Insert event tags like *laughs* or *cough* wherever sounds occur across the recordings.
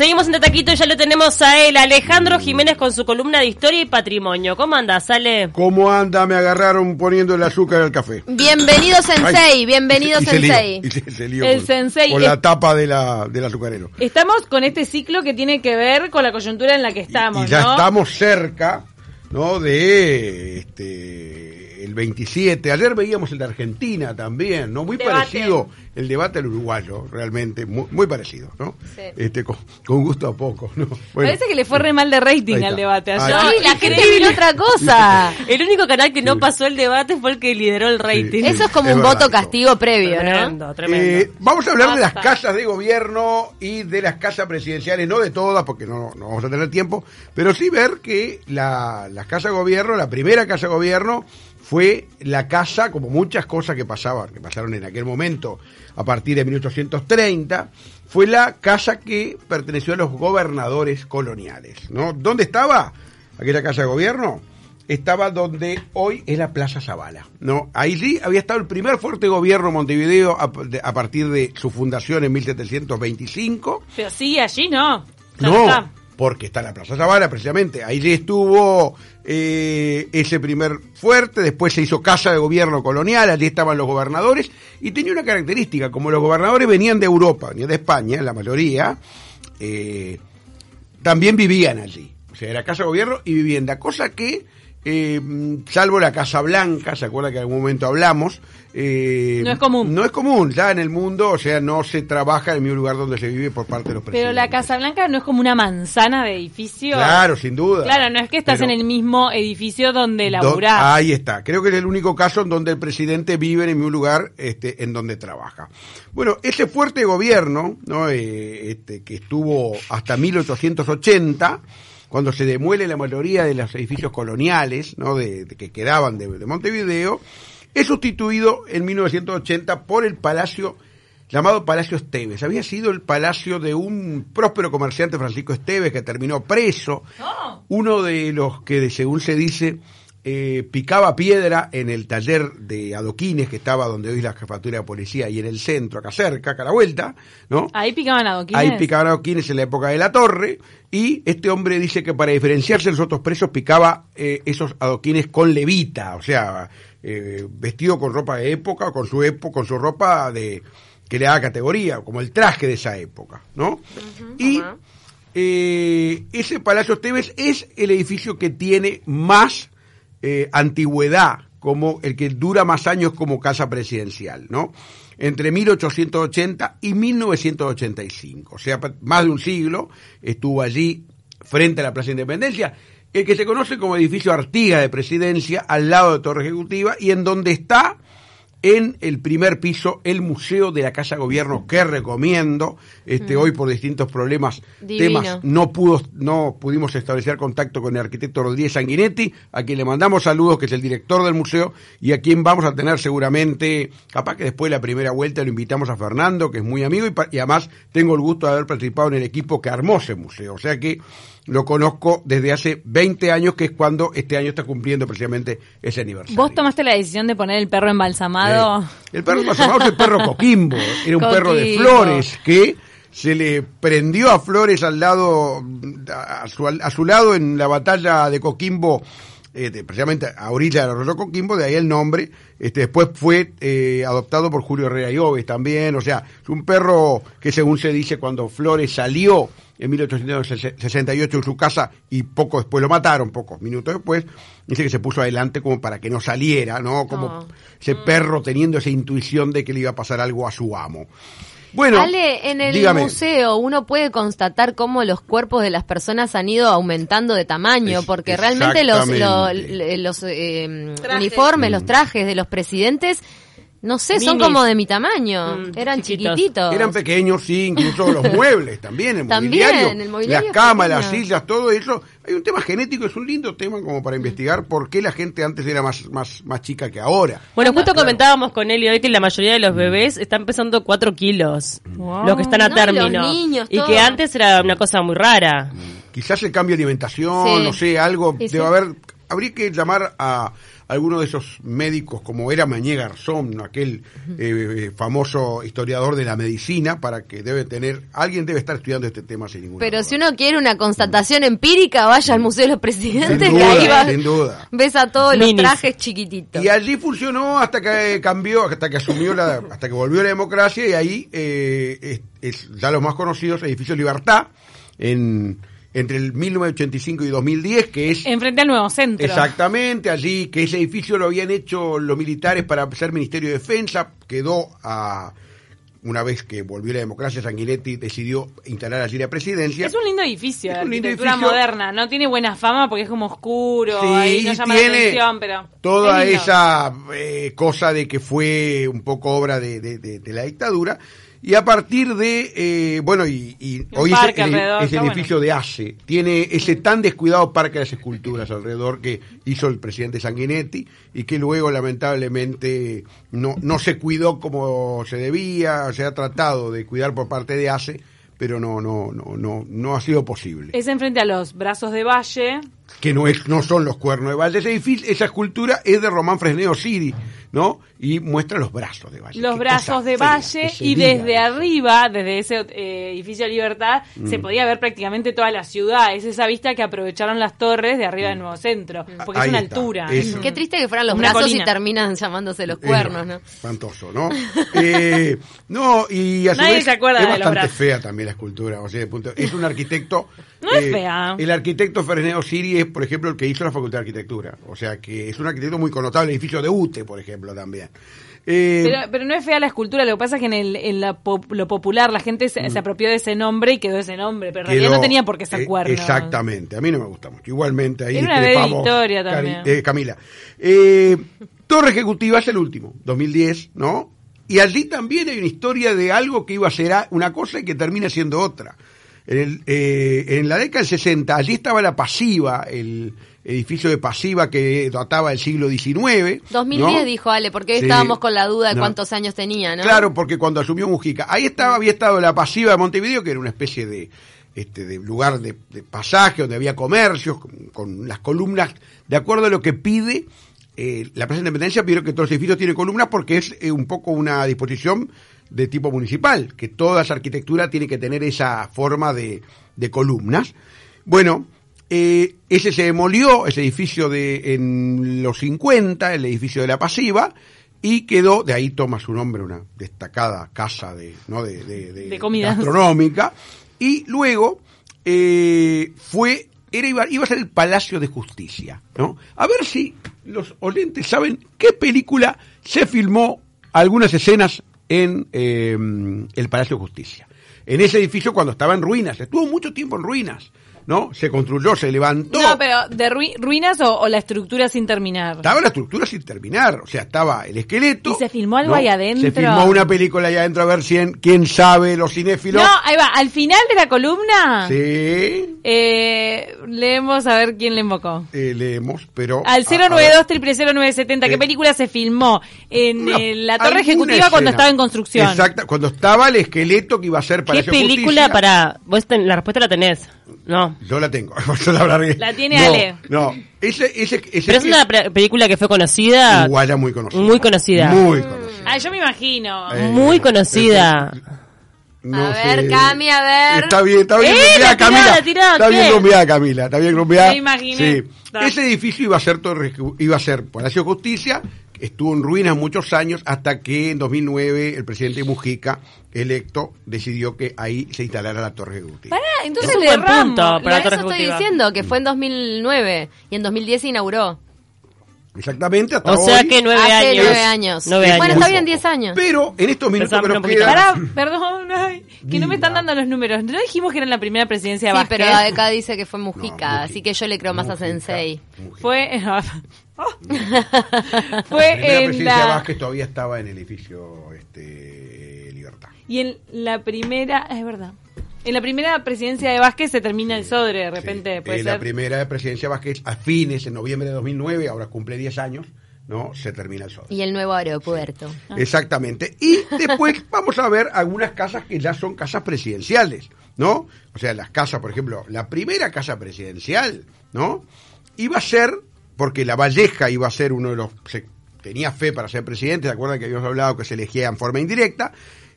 Seguimos en Taquito y ya lo tenemos a él, Alejandro Jiménez con su columna de historia y patrimonio. ¿Cómo andas, Ale? ¿Cómo anda? Me agarraron poniendo el azúcar al café. Bienvenido Sensei, Ay, bienvenido y se Sensei. y se- se lió El con- sensei Con la tapa de la, del azucarero. Estamos con este ciclo que tiene que ver con la coyuntura en la que estamos, y ya ¿no? estamos cerca, ¿no? De este el 27. Ayer veíamos el de Argentina también, ¿no? Muy Debate. parecido el debate al uruguayo, realmente, muy, muy parecido, ¿no? Sí. Este, con, con gusto a poco, ¿no? Bueno, Parece que le fue re mal de rating al debate Ahí ayer. Sí, la gente vio otra cosa. *laughs* El único canal que no pasó el debate fue el que lideró el rating. Sí. Eso es como Es un verdad, voto castigo previo, ¿no? Tremendo, tremendo. Eh, vamos a hablar de las casas de gobierno y de las casas presidenciales, no de todas, porque no, no vamos a tener tiempo, pero sí ver que la, la casa de gobierno, la primera casa de gobierno, fue la casa, como muchas cosas que pasaban, que pasaron en aquel momento, a partir de 1830, fue la casa que perteneció a los gobernadores coloniales, ¿no? ¿Dónde estaba aquella casa de gobierno? estaba donde hoy es la Plaza Zavala. ¿no? Ahí sí había estado el primer fuerte gobierno de Montevideo a, de- a partir de su fundación en 1725. Pero sigue allí, ¿no? No. Porque está la Plaza Zavala precisamente. Ahí estuvo eh, ese primer fuerte, después se hizo casa de gobierno colonial, allí estaban los gobernadores y tenía una característica, como los gobernadores venían de Europa, venían de España, la mayoría, eh, también vivían allí. O sea, era casa de gobierno y vivienda, cosa que, eh, salvo la Casa Blanca, ¿se acuerda que en algún momento hablamos? Eh, No es común. No es común, ya en el mundo, o sea, no se trabaja en el mismo lugar donde se vive por parte de los Pero presidentes. la Casa Blanca no es como una manzana de edificio. Claro, sin duda. Claro, no es que estás Pero en el mismo edificio donde do- laburás. Ahí está. Creo que es el único caso en donde el presidente vive en el mismo lugar este, en donde trabaja. Bueno, ese fuerte gobierno, ¿no? Eh, este, que estuvo hasta 1880, cuando se demuele la mayoría de los edificios coloniales, ¿no? De, de que quedaban de, de Montevideo, es sustituido en 1980 por el Palacio llamado Palacio Esteves. Había sido el palacio de un próspero comerciante Francisco Esteves que terminó preso. Uno de los que, según se dice, eh, picaba piedra en el taller de adoquines que estaba donde hoy es la jefatura de policía y en el centro, acá cerca, acá a la vuelta, ¿no? Ahí picaban adoquines. Ahí picaban adoquines en la época de la torre y este hombre dice que para diferenciarse de los otros presos picaba eh, esos adoquines con levita, o sea, eh, vestido con ropa de época, con su época, con su ropa de que le da categoría, como el traje de esa época, ¿no? y eh, ese Palacio Esteves es el edificio que tiene más eh, antigüedad, como el que dura más años como casa presidencial, ¿no? Entre 1880 y 1985, o sea, más de un siglo estuvo allí frente a la Plaza de Independencia, el que se conoce como edificio Artiga de Presidencia, al lado de Torre Ejecutiva, y en donde está en el primer piso el Museo de la Casa Gobierno que recomiendo. Este hoy por distintos problemas, Divino. temas no pudo no pudimos establecer contacto con el arquitecto Rodríguez Sanguinetti, a quien le mandamos saludos, que es el director del museo y a quien vamos a tener seguramente, capaz que después de la primera vuelta lo invitamos a Fernando, que es muy amigo y, y además tengo el gusto de haber participado en el equipo que armó ese museo, o sea que lo conozco desde hace 20 años, que es cuando este año está cumpliendo precisamente ese aniversario. ¿Vos tomaste la decisión de poner el perro embalsamado? El perro embalsamado es el perro Coquimbo. Era un perro de flores que se le prendió a Flores al lado, a su, a su lado en la batalla de Coquimbo, de- precisamente a orilla del arroyo Coquimbo, de ahí el nombre. Este, después fue eh, adoptado por Julio Herrera Lloves también. O sea, es un perro que según se dice cuando Flores salió en 1868 en su casa y poco después lo mataron, pocos minutos después, dice que se puso adelante como para que no saliera, ¿no? Como Oh. ese perro teniendo esa intuición de que le iba a pasar algo a su amo. Bueno, Ale, en el dígame. museo uno puede constatar cómo los cuerpos de las personas han ido aumentando de tamaño, Es- porque realmente los, lo- exactamente. los eh, uniformes, los trajes de los presidentes, no sé, son como de mi tamaño, Mm, eran chiquitos. chiquititos. Eran pequeños, sí, incluso los *laughs* muebles también, el También, mobiliario, el mobiliario las camas, pequeño. las sillas, todo eso. Hay un tema genético, es un lindo tema como para investigar por qué la gente antes era más, más, más chica que ahora. Bueno, justo comentábamos con él y hoy que la mayoría de los bebés están pesando 4 kilos, Wow. los que están a No, y los término. niños, y todo. que antes era una cosa muy rara. Quizás el cambio de alimentación, Sí. no sé, algo, Sí, sí. debe haber, habría que llamar a, alguno de esos médicos como era Mañé Garzón, aquel eh, famoso historiador de la medicina, para que debe tener, alguien debe estar estudiando este tema sin ninguna Pero duda. si uno quiere una constatación empírica, vaya al Museo de los Presidentes, Sin que ahí duda, va- sin duda. ves a todos los trajes chiquititos. Y allí funcionó hasta que eh, cambió, hasta que asumió la, hasta que volvió la democracia y ahí eh, es, es ya los más conocidos, edificio Libertad, en, entre el 1985 y 2010, que es Enfrente al nuevo centro. exactamente allí, que ese edificio lo habían hecho los militares para ser Ministerio de Defensa, quedó a... Una vez que volvió la democracia, Sanguinetti decidió instalar allí la presidencia. Es un lindo edificio, Es de un lindo arquitectura edificio. moderna. No tiene buena fama porque es como oscuro, Sí, ahí no llama la tiene atención, pero... toda es esa eh, cosa de que fue un poco obra de, de- de- de la dictadura y a partir de eh, bueno y, y hoy es, el, es el edificio de ACE tiene ese tan descuidado parque de las esculturas alrededor que hizo el presidente Sanguinetti y que luego lamentablemente no no se cuidó como se debía se ha tratado de cuidar por parte de ACE pero no no no no no ha sido posible Es enfrente a los brazos de Valle. que no es no son los cuernos de Valle. Ese edificio, esa escultura es de Román Fresneo Siri, ¿no? Y muestra los brazos de Valle. los brazos de Valle y desde eso. arriba, desde ese eh, edificio de Libertad, se Mm. podía ver prácticamente toda la ciudad. Es esa vista que aprovecharon las torres de arriba del nuevo centro, porque Mm. Ahí es una está. altura. Es- Qué triste que fueran los Una brazos colina. y terminan llamándose los Eh, cuernos, ¿no? Espantoso, ¿no? *laughs* Eh, no, y a su Nadie vez se acuerda es de los bastante brazos. fea también la escultura. O sea, de punto- es un arquitecto. eh, *laughs* No es fea. El arquitecto Fresneo Siri es, por ejemplo, el que hizo la Facultad de Arquitectura. O sea, que es un arquitecto muy connotable. El edificio de UTE, por ejemplo, también. Eh, Pero, pero no es fea la escultura, lo que pasa es que en, el, en la pop- lo popular la gente se, se apropió de ese nombre y quedó ese nombre, pero en realidad Mm. no tenía por qué ser eh, cuerno. Exactamente, a mí no me gusta mucho. Igualmente, ahí Era una historia también. eh, Camila. Eh, Torre Ejecutiva es el último, 2010, ¿no? Y allí también hay una historia de algo que iba a ser una cosa y que termina siendo otra. En, el, eh, en la década del 60, allí estaba la Pasiva, el edificio de Pasiva que databa del siglo XIX. 2010 ¿no? dijo Ale, porque Sí. estábamos con la duda de No. cuántos años tenía, ¿no? Claro, porque cuando asumió Mujica, ahí estaba, había estado la pasiva de Montevideo, que era una especie de, este, de lugar de, de pasaje donde había comercios, con, con las columnas, de acuerdo a lo que pide eh, la Plaza de Independencia, pidieron que todos los edificios tienen columnas porque es eh, un poco una disposición de tipo municipal, que toda esa arquitectura tiene que tener esa forma de, de columnas. Bueno, eh, ese se demolió, ese edificio de en los 50, el edificio de la Pasiva, y quedó, de ahí toma su nombre una destacada casa de, ¿no? de, de, de- De comidas. gastronómica, y luego eh, fue, era, iba, iba a ser el Palacio de Justicia, ¿no? A ver si los oyentes saben qué película se filmó algunas escenas en eh, el Palacio de Justicia. En ese edificio cuando estaba en ruinas, estuvo mucho tiempo en ruinas, ¿no? Se construyó, se levantó. No, pero ¿de rui- ruinas o, o la estructura sin terminar? Estaba la estructura sin terminar, o sea, estaba el esqueleto. ¿Y se filmó algo ahí adentro? Se filmó una película ahí adentro, a ver si en- quién sabe, los cinéfilos. No, ahí va, al final de la columna Sí, eh, leemos a ver quién le invocó. eh, leemos, pero... Al a- a 092 0970 ¿qué Eh, película se filmó? En la torre ejecutiva cuando estaba en construcción. Exacto, cuando estaba el esqueleto que iba a ser para ¿Qué película para.? Vos ten- la respuesta la tenés. No. Yo la tengo, *laughs* yo la. La tiene no, Ale. No, ese, ese, ese Pero es una película que fue conocida. Uruguaya muy conocida. Muy conocida. Muy conocida. Ah, yo me imagino. Eh, Muy conocida. No A ver, sé. Cami, a ver. Está bien, está bien ¡Eh, tiró, Camila. la tiró, está bien rumbeada, Camila. Está bien rumbeada. Me imaginé. Sí. Ese edificio iba a ser Torre- iba a ser Palacio de Justicia, estuvo en ruinas muchos años hasta que en 2009 el presidente Mujica, electo, decidió que ahí se instalara la Torre Ejecutiva. Pará, entonces le punto para la Torre eso estoy diciendo que fue en 2009 y en 2010 se inauguró. Exactamente, hasta O sea hoy. que nueve Hace años. nueve años. Nueve Bueno, años. está bien 10 años. Pero en estos minutos que nos quedan, Pará, perdón, ay, que no me están dando los números. No dijimos que era en la primera presidencia de Sí, Vázquez. pero acá dice que fue Mujica, No, Mujica. así que yo le creo más a Sensei. Mujica. Fue, *laughs* *laughs* La fue primera en presidencia de la Vázquez todavía estaba en el edificio este, Libertad. y en la primera, es verdad. En la primera presidencia de Vázquez se termina el Sodre, de repente Sí. puede ser. La primera presidencia de Vázquez, a fines, en noviembre de 2009, ahora cumple 10 años, ¿no? Se termina el sol. Y el nuevo aeropuerto. Exactamente. Y después *laughs* vamos a ver algunas casas que ya son casas presidenciales, ¿no? O sea, las casas, por ejemplo, la primera casa presidencial, ¿no? Iba a ser porque La Valleja iba a ser uno de los... se- tenía fe para ser presidente, ¿se acuerdan que habíamos hablado que se elegía en forma indirecta?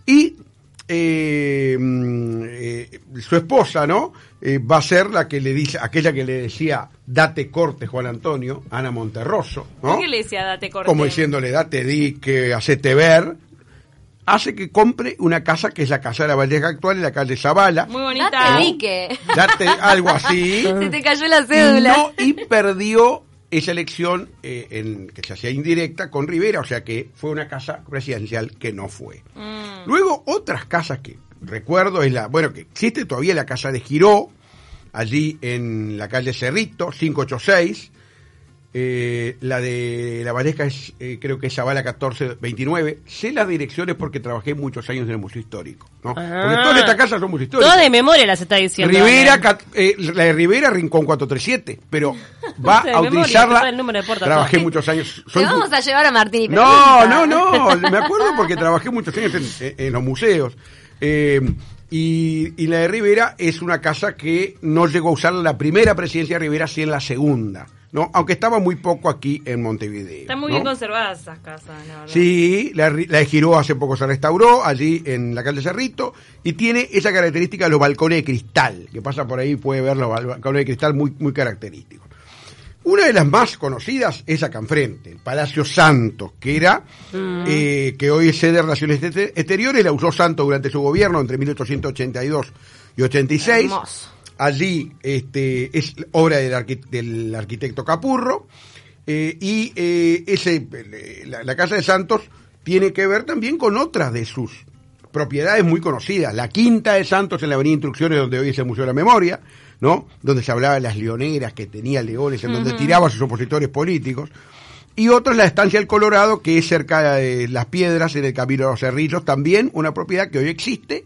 Y eh, mm, eh, su esposa, ¿no? Eh, va a ser la que le dice, aquella que le decía, date corte, Juan Antonio, Ana Monterroso, ¿no? ¿Por qué le decía date corte? como diciéndole, date dique, hacete ver, hace que compre una casa que es la casa de la Valleja actual en la calle Zavala. Muy bonita. Date dique. Date algo así. *laughs* Se te cayó la cédula. no- y perdió esa elección eh, en, que se hacía indirecta con Rivera, o sea que fue una casa presidencial que no fue. Mm. Luego otras casas que recuerdo es la, bueno, que existe todavía la casa de Giró, allí en la calle Cerrito, 586. Eh, la de la Valleja es, eh, creo que es Zavala 1429. Sé las direcciones porque trabajé muchos años en el Museo Histórico. ¿no? Porque Ah. todas estas casas son museo históricos. Todo de memoria las está diciendo. Rivera, eh, la de Rivera, Rincón 437, pero *laughs* va De a memoria, utilizarla. todo el número de puerta, trabajé muchos años. Te soy vamos fu- a llevar a Martín y no, no, no, me acuerdo porque *laughs* trabajé muchos años en, en- en los museos. Eh, y, y la de Rivera es una casa que no llegó a usar la primera presidencia de Rivera, sí en la segunda, ¿no? Aunque estaba muy poco aquí en Montevideo. Están muy ¿no? bien conservadas esas casas, la verdad. Sí, la, de Giró hace poco se restauró, allí en la calle Cerrito, y tiene esa característica de los balcones de cristal, que pasa por ahí puede ver los bal- balcones de cristal muy, muy característicos. Una de las más conocidas es acá enfrente, el Palacio Santos, que era, eh, que hoy es sede de Relaciones Exter- Exteriores, la usó Santos durante su gobierno entre 1882 y 86. Hermoso. Allí este, es obra del, arqui- del arquitecto Capurro. eh, y eh, ese, la, la Casa de Santos tiene que ver también con otras de sus propiedades muy conocidas. La Quinta de Santos en la Avenida Instrucciones, donde hoy es el Museo de la Memoria, ¿no? Donde se hablaba de las leoneras que tenía leones, en donde tiraba a sus opositores políticos. Y otra es la estancia del Colorado, que es cerca de las piedras, en el Camino de los Cerrillos, también una propiedad que hoy existe,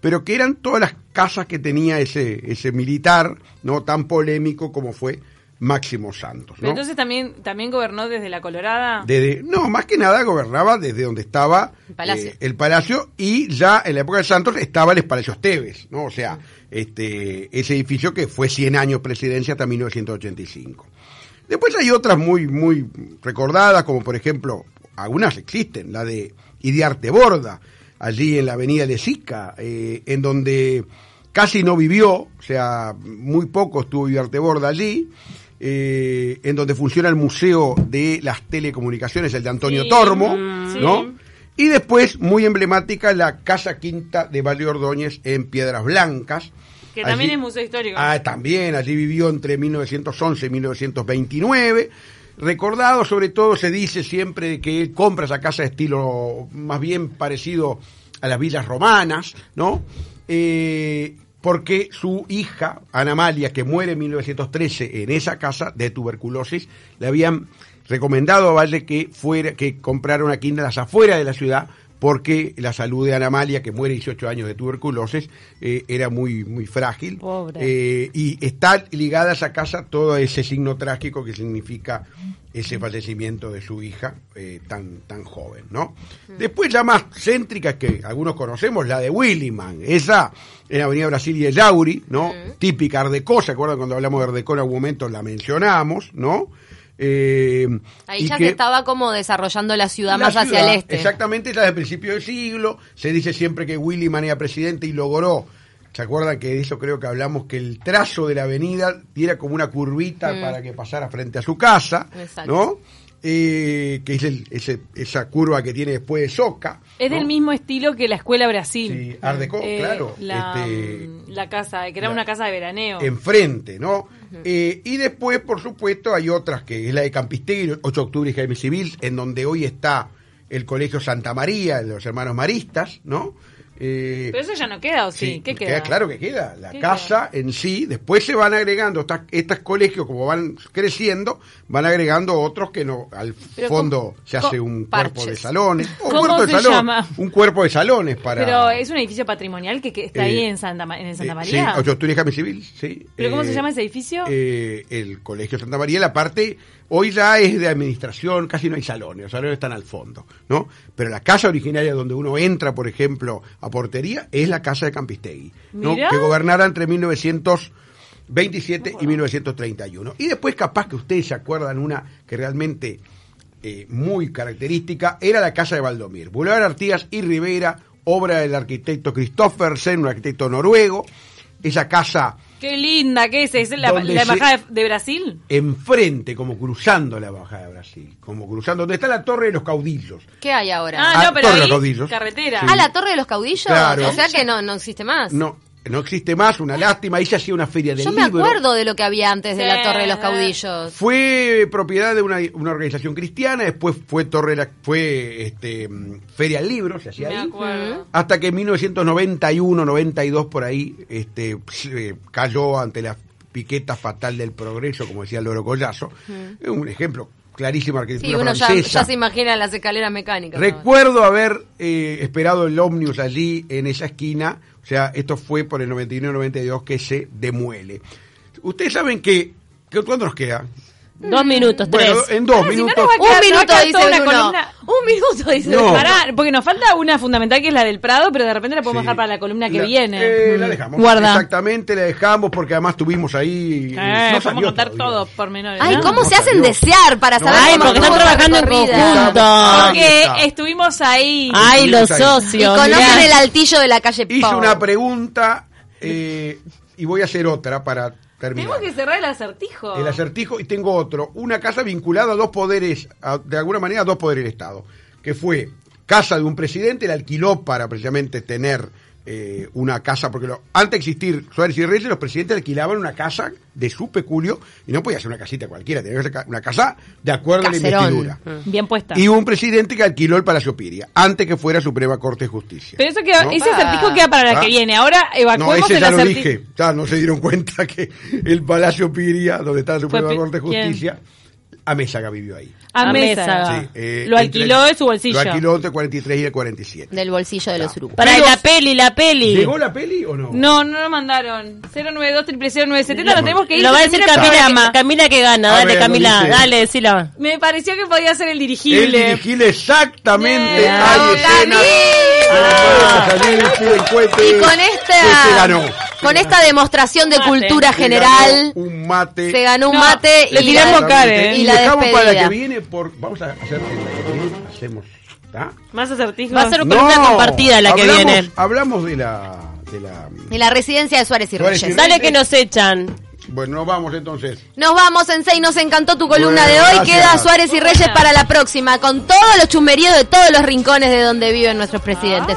pero que eran todas las casas que tenía ese, ese militar, no tan polémico como fue Máximo Santos. Pero ¿no? entonces también, también gobernó desde la Colorada. Desde- no, más que nada gobernaba desde donde estaba El palacio. eh, el palacio y ya en la época de Santos estaba el Palacio Esteves, ¿no? O sea, este, ese edificio que fue 100 años presidencia hasta 1985. Después hay otras muy, muy recordadas, como por ejemplo, algunas existen, la de Idiarte Borda, allí en la avenida Lezica, eh, en donde casi no vivió, o sea, muy poco estuvo Idiarte Borda allí, eh, en donde funciona el Museo de las Telecomunicaciones, el de Antonio Sí, Tormo, mm, ¿no? Y después, muy emblemática, la Casa Quinta de Valle Ordóñez en Piedras Blancas. Que también es museo histórico. Ah, también, allí vivió entre 1911 y 1929. Recordado, sobre todo, se dice siempre que él compra esa casa de estilo más bien parecido a las villas romanas, ¿no? Eh, porque su hija, Ana Amalia, que muere en 1913 en esa casa de tuberculosis, le habían recomendado a Valle que fuera, que comprara una quinta las afueras de la ciudad, porque la salud de Ana Amalia, que muere 18 años de tuberculosis, eh, era muy, muy frágil. Pobre. Eh, y está ligada a esa casa todo ese signo trágico que significa ese fallecimiento de su hija eh, tan, tan joven, ¿no? Después la más céntrica que algunos conocemos, la de Williman, esa en Avenida Brasil y Yauri, ¿no? Típica Ardecó, ¿se acuerdan cuando hablamos de Ardecó en algún momento la mencionamos, ¿no? Eh, Ahí ya que- se estaba como desarrollando la ciudad la más hacia ciudad, el este. Exactamente, ya desde el principio del siglo. Se dice siempre que Williman era presidente y logró. ¿Se acuerdan que de eso creo que hablamos? Que el trazo de la avenida diera como una curvita Mm. para que pasara frente a su casa, Exacto. ¿no? Eh, que es el- ese- esa curva que tiene después de Soca. es ¿no? del mismo estilo que la Escuela Brasil. Sí, Art Deco, Eh, claro. La, este, mm, la casa, que era la- una casa de veraneo. enfrente, ¿no? Eh, y después, por supuesto, hay otras que es la de Campistegui, 8 de octubre y Jaime Civil, en donde hoy está el Colegio Santa María, de los hermanos maristas, ¿no? Eh, Pero eso ya no queda, ¿o sí? sí, ¿Qué queda? Claro que queda. La ¿Qué casa en sí, después se van agregando, estas, estos colegios como van creciendo, van agregando otros que no, al Pero fondo ¿cómo- se hace un cuerpo de salones. o ¿Cómo cuerpo de se salón, llama? Un cuerpo de salones para... Pero es un edificio patrimonial que, que está ahí Eh, en Santa, Ma- en Santa Eh, María. Sí, 8 de octubre y Jaime Civil, sí. ¿Pero cómo se llama ese edificio? el Colegio Santa María, la parte, hoy ya es de administración, casi no hay salones, los salones están al fondo, ¿no? Pero la casa originaria donde uno entra, por ejemplo, a portería, es la casa de Campistegui. Que gobernara entre 1900 27 y 1931. Y después capaz que ustedes se acuerdan una que realmente eh, muy característica, era la Casa de Valdomir. Boulevard Artigas y Rivera, obra del arquitecto Christoffersen, un arquitecto noruego. Esa casa Qué linda que es, es la, la embajada de, de Brasil. enfrente, como cruzando la Embajada de Brasil, como cruzando, donde está la Torre de los Caudillos. ¿Qué hay ahora? Ah, Ah, no, pero Torre de ahí, Caudillos. carretera. Sí. Ah, la Torre de los Caudillos. Claro. O sea que no, no existe más. No, no existe más, una lástima. Ahí se hacía una feria del Yo me acuerdo de lo que había antes de Sí. la Torre de los Caudillos. Fue propiedad de una, una organización cristiana, después fue Torre de la- fue este Feria del Libro, se hacía Me ahí. acuerdo. Hasta que en 1991, 92 por ahí, este se cayó ante la piqueta fatal del progreso, como decía Loro Collazo. Es un ejemplo clarísimo de arquitectura Sí, uno ya, francesa. ya se imagina las escaleras mecánicas. ¿no? Recuerdo haber eh, esperado el ómnibus allí en esa esquina, o sea, esto fue por el 91-92 que se demuele. Ustedes saben que, que ¿cuánto nos queda? Dos minutos, tres. Bueno, en dos Claro, si no minutos. Un minuto, dice una columna. Un minuto, dice No. Pará, porque nos falta una fundamental que es la del Prado, pero de repente la podemos Sí. dejar para la columna que La- viene. eh, Mm. la dejamos. Guarda. Exactamente, la dejamos porque además tuvimos ahí. Eh, no vamos a salió contar todo por menores. Ay, ¿no? ¿cómo No se hacen desear para No, saber ay, cómo porque están trabajando en conjunto. Porque estuvimos ahí. Ay, los Ahí. Y socios. conocen mirá. el altillo de la calle Hice una pregunta eh, y voy a hacer otra para terminar. Tenemos que cerrar el acertijo. El acertijo y tengo otro. Una casa vinculada a dos poderes, a- de alguna manera a dos poderes del Estado, que fue casa de un presidente, la alquiló para precisamente tener eh, una casa, porque lo- antes de existir Suárez y Reyes, los presidentes alquilaban una casa de su peculio y no podía ser una casita cualquiera, tenía que ser una casa de acuerdo a la investidura. Bien puesta. Y hubo un presidente que alquiló el Palacio Piria, antes que fuera Suprema Corte de Justicia. Pero eso queda, ¿No? ese acertijo queda para la Ah. que viene. Ahora No, evacuemos ese el ya lo acertijo. dije. Ya no se dieron cuenta que el Palacio Piria, donde está la Suprema Fue Corte de ¿quién? Amézaga vivió ahí. A A mesa. Mésaga. Sí, eh, Lo alquiló entre- de su bolsillo. Lo alquiló entre 43 y el 47. Del bolsillo de los uruguayos. Para Pero- la peli, la peli. ¿Llegó la peli o no? No, no lo mandaron. 092 970 nos tenemos que ir. Lo va a decir Camila, que, Camila que gana. A Dale, ver, lo Camila. dice. Dale, decila. Me pareció que podía ser el El dirigible. dirigible exactamente. Bien. Hay ¡Bravo, escenas. En cohete, Y con que se ganó. Con esta demostración de Mate. cultura general, un mate. se ganó un No, mate le y tiramos la, cara, ¿eh? y Y la dejamos para la despedida. que viene por. Vamos a hacer. Hacemos. ¿tá? Más acertijos. Va a ser columna compartida la que hablamos- viene. Hablamos de la. De la En la residencia de Suárez y Reyes. Dale que nos echan. bueno, nos vamos entonces. Nos vamos, Sensei, nos encantó tu columna Bueno, de hoy. gracias. Queda Suárez y Reyes para la próxima, con todos los chumberíos de todos los rincones de donde viven nuestros presidentes.